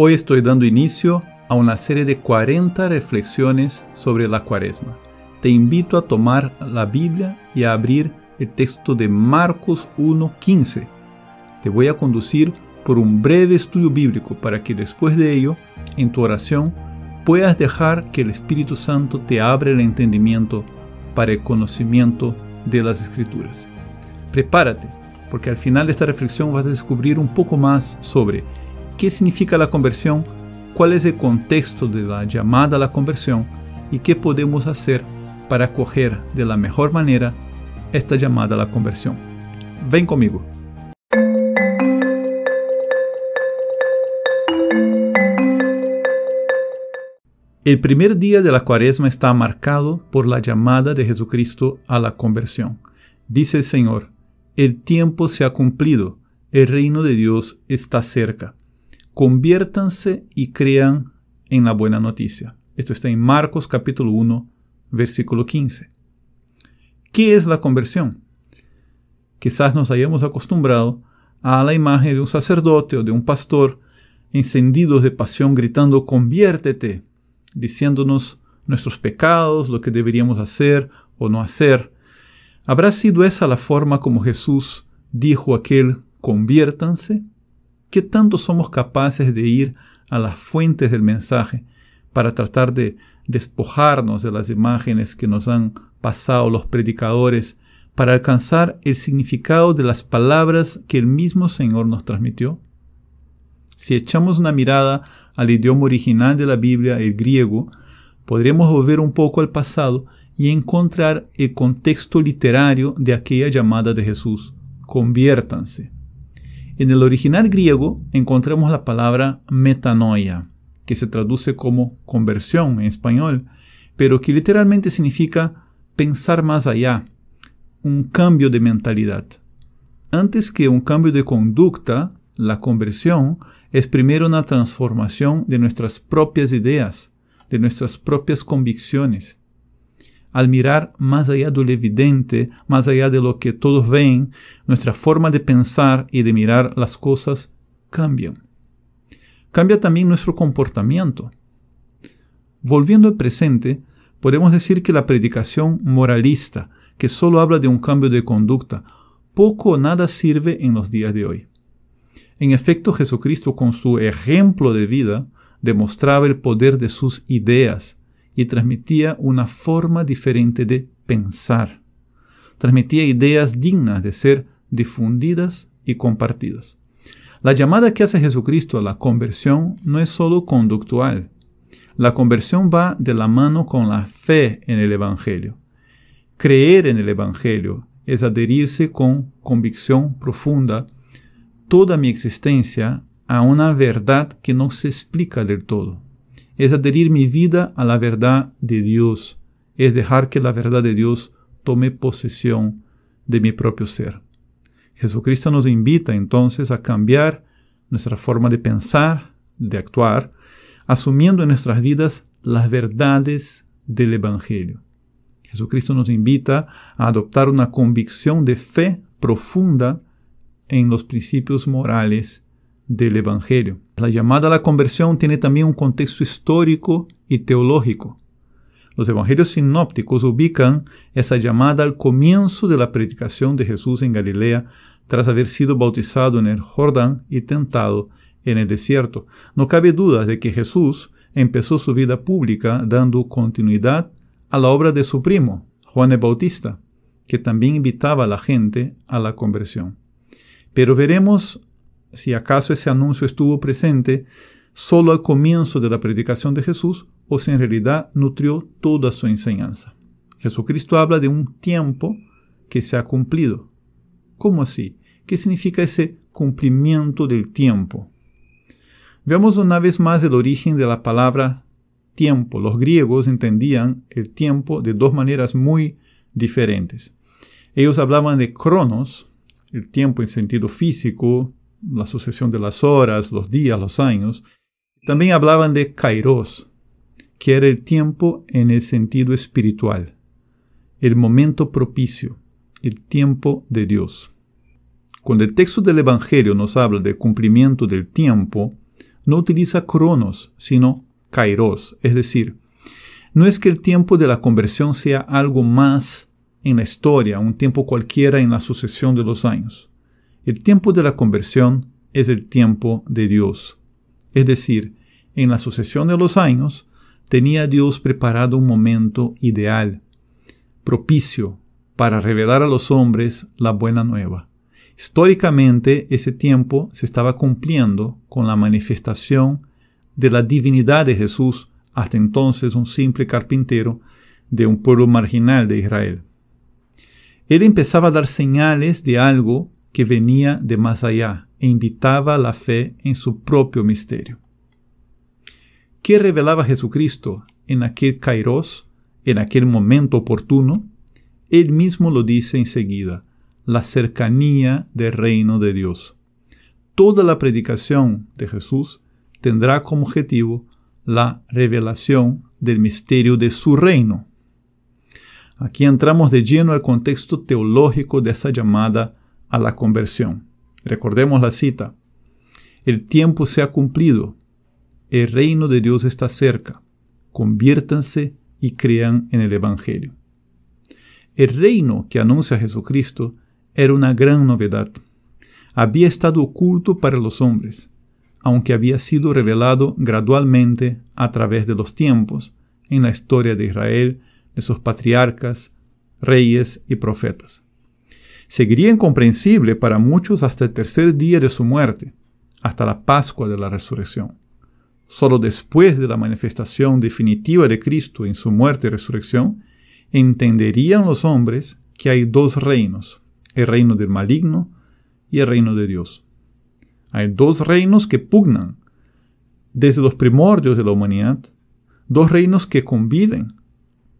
Hoy estoy dando inicio a una serie de 40 reflexiones sobre la cuaresma. Te invito a tomar la Biblia y a abrir el texto de Marcos 1.15. Te voy a conducir por un breve estudio bíblico para que después de ello, en tu oración, puedas dejar que el Espíritu Santo te abra el entendimiento para el conocimiento de las Escrituras. Prepárate, porque al final de esta reflexión vas a descubrir un poco más sobre qué significa la conversión, cuál es el contexto de la llamada a la conversión y qué podemos hacer para acoger de la mejor manera esta llamada a la conversión. Ven conmigo. El primer día de la cuaresma está marcado por la llamada de Jesucristo a la conversión. Dice el Señor, el tiempo se ha cumplido, el reino de Dios está cerca conviértanse y crean en la buena noticia. Esto está en Marcos capítulo 1, versículo 15. ¿Qué es la conversión? Quizás nos hayamos acostumbrado a la imagen de un sacerdote o de un pastor encendidos de pasión gritando conviértete, diciéndonos nuestros pecados, lo que deberíamos hacer o no hacer. ¿Habrá sido esa la forma como Jesús dijo aquel conviértanse? ¿Qué tanto somos capaces de ir a las fuentes del mensaje para tratar de despojarnos de las imágenes que nos han pasado los predicadores para alcanzar el significado de las palabras que el mismo Señor nos transmitió? Si echamos una mirada al idioma original de la Biblia, el griego, podríamos volver un poco al pasado y encontrar el contexto literario de aquella llamada de Jesús. Conviértanse. En el original griego encontramos la palabra metanoia, que se traduce como conversión en español, pero que literalmente significa pensar más allá, un cambio de mentalidad. Antes que un cambio de conducta, la conversión es primero una transformación de nuestras propias ideas, de nuestras propias convicciones al mirar más allá de lo evidente, más allá de lo que todos ven, nuestra forma de pensar y de mirar las cosas cambia. Cambia también nuestro comportamiento. Volviendo al presente, podemos decir que la predicación moralista, que solo habla de un cambio de conducta, poco o nada sirve en los días de hoy. En efecto, Jesucristo con su ejemplo de vida demostraba el poder de sus ideas, y transmitía una forma diferente de pensar. Transmitía ideas dignas de ser difundidas y compartidas. La llamada que hace Jesucristo a la conversión no es solo conductual. La conversión va de la mano con la fe en el Evangelio. Creer en el Evangelio es adherirse con convicción profunda toda mi existencia a una verdad que no se explica del todo es adherir mi vida a la verdad de Dios, es dejar que la verdad de Dios tome posesión de mi propio ser. Jesucristo nos invita entonces a cambiar nuestra forma de pensar, de actuar, asumiendo en nuestras vidas las verdades del Evangelio. Jesucristo nos invita a adoptar una convicción de fe profunda en los principios morales del Evangelio. La llamada a la conversión tiene también un contexto histórico y teológico. Los evangelios sinópticos ubican esa llamada al comienzo de la predicación de Jesús en Galilea tras haber sido bautizado en el Jordán y tentado en el desierto. No cabe duda de que Jesús empezó su vida pública dando continuidad a la obra de su primo, Juan el Bautista, que también invitaba a la gente a la conversión. Pero veremos si acaso ese anuncio estuvo presente solo al comienzo de la predicación de Jesús o si en realidad nutrió toda su enseñanza. Jesucristo habla de un tiempo que se ha cumplido. ¿Cómo así? ¿Qué significa ese cumplimiento del tiempo? Veamos una vez más el origen de la palabra tiempo. Los griegos entendían el tiempo de dos maneras muy diferentes. Ellos hablaban de cronos, el tiempo en sentido físico, la sucesión de las horas, los días, los años. También hablaban de kairos, que era el tiempo en el sentido espiritual, el momento propicio, el tiempo de Dios. Cuando el texto del Evangelio nos habla del cumplimiento del tiempo, no utiliza cronos, sino kairos, es decir, no es que el tiempo de la conversión sea algo más en la historia, un tiempo cualquiera en la sucesión de los años. El tiempo de la conversión es el tiempo de Dios. Es decir, en la sucesión de los años, tenía Dios preparado un momento ideal, propicio, para revelar a los hombres la buena nueva. Históricamente, ese tiempo se estaba cumpliendo con la manifestación de la divinidad de Jesús, hasta entonces un simple carpintero de un pueblo marginal de Israel. Él empezaba a dar señales de algo que venía de más allá e invitaba la fe en su propio misterio. ¿Qué revelaba Jesucristo en aquel kairos, en aquel momento oportuno? Él mismo lo dice enseguida, la cercanía del reino de Dios. Toda la predicación de Jesús tendrá como objetivo la revelación del misterio de su reino. Aquí entramos de lleno al contexto teológico de esa llamada a la conversión. Recordemos la cita. El tiempo se ha cumplido. El reino de Dios está cerca. Conviértanse y crean en el Evangelio. El reino que anuncia Jesucristo era una gran novedad. Había estado oculto para los hombres, aunque había sido revelado gradualmente a través de los tiempos en la historia de Israel de sus patriarcas, reyes y profetas. Seguiría incomprensible para muchos hasta el tercer día de su muerte, hasta la Pascua de la Resurrección. Solo después de la manifestación definitiva de Cristo en su muerte y resurrección, entenderían los hombres que hay dos reinos, el reino del maligno y el reino de Dios. Hay dos reinos que pugnan desde los primordios de la humanidad, dos reinos que conviven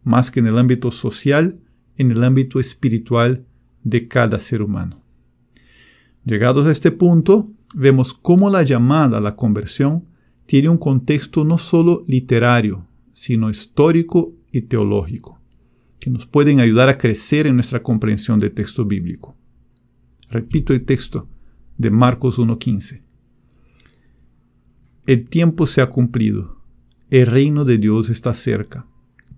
más que en el ámbito social, en el ámbito espiritual de cada ser humano. Llegados a este punto, vemos cómo la llamada a la conversión tiene un contexto no solo literario, sino histórico y teológico, que nos pueden ayudar a crecer en nuestra comprensión del texto bíblico. Repito el texto de Marcos 1.15. El tiempo se ha cumplido, el reino de Dios está cerca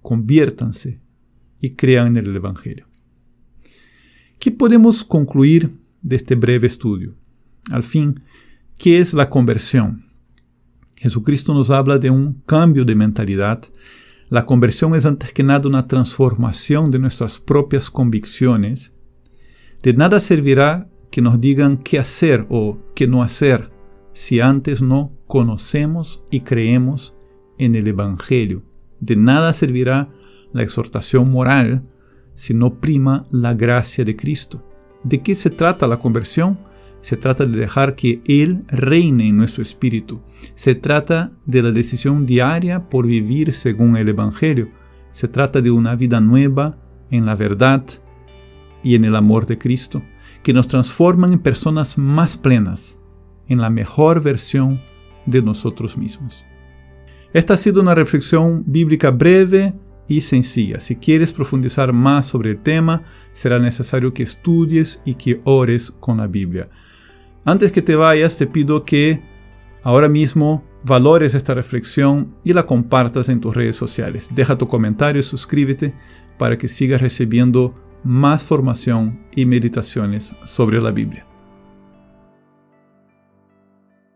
conviértanse y crean en el Evangelio. ¿Qué podemos concluir de este breve estudio? Al fin, ¿qué es la conversión? Jesucristo nos habla de un cambio de mentalidad. La conversión es antes que nada una transformación de nuestras propias convicciones. De nada servirá que nos digan qué hacer o qué no hacer si antes no conocemos y creemos en el Evangelio de nada servirá la exhortación moral si no prima la gracia de Cristo. ¿De qué se trata la conversión? Se trata de dejar que Él reine en nuestro espíritu. Se trata de la decisión diaria por vivir según el Evangelio. Se trata de una vida nueva en la verdad y en el amor de Cristo, que nos transforman en personas más plenas, en la mejor versión de nosotros mismos. Esta ha sido una reflexión bíblica breve y sencilla. Si quieres profundizar más sobre el tema, será necesario que estudies y que ores con la Biblia. Antes que te vayas, te pido que ahora mismo valores esta reflexión y la compartas en tus redes sociales. Deja tu comentario y suscríbete para que sigas recibiendo más formación y meditaciones sobre la Biblia.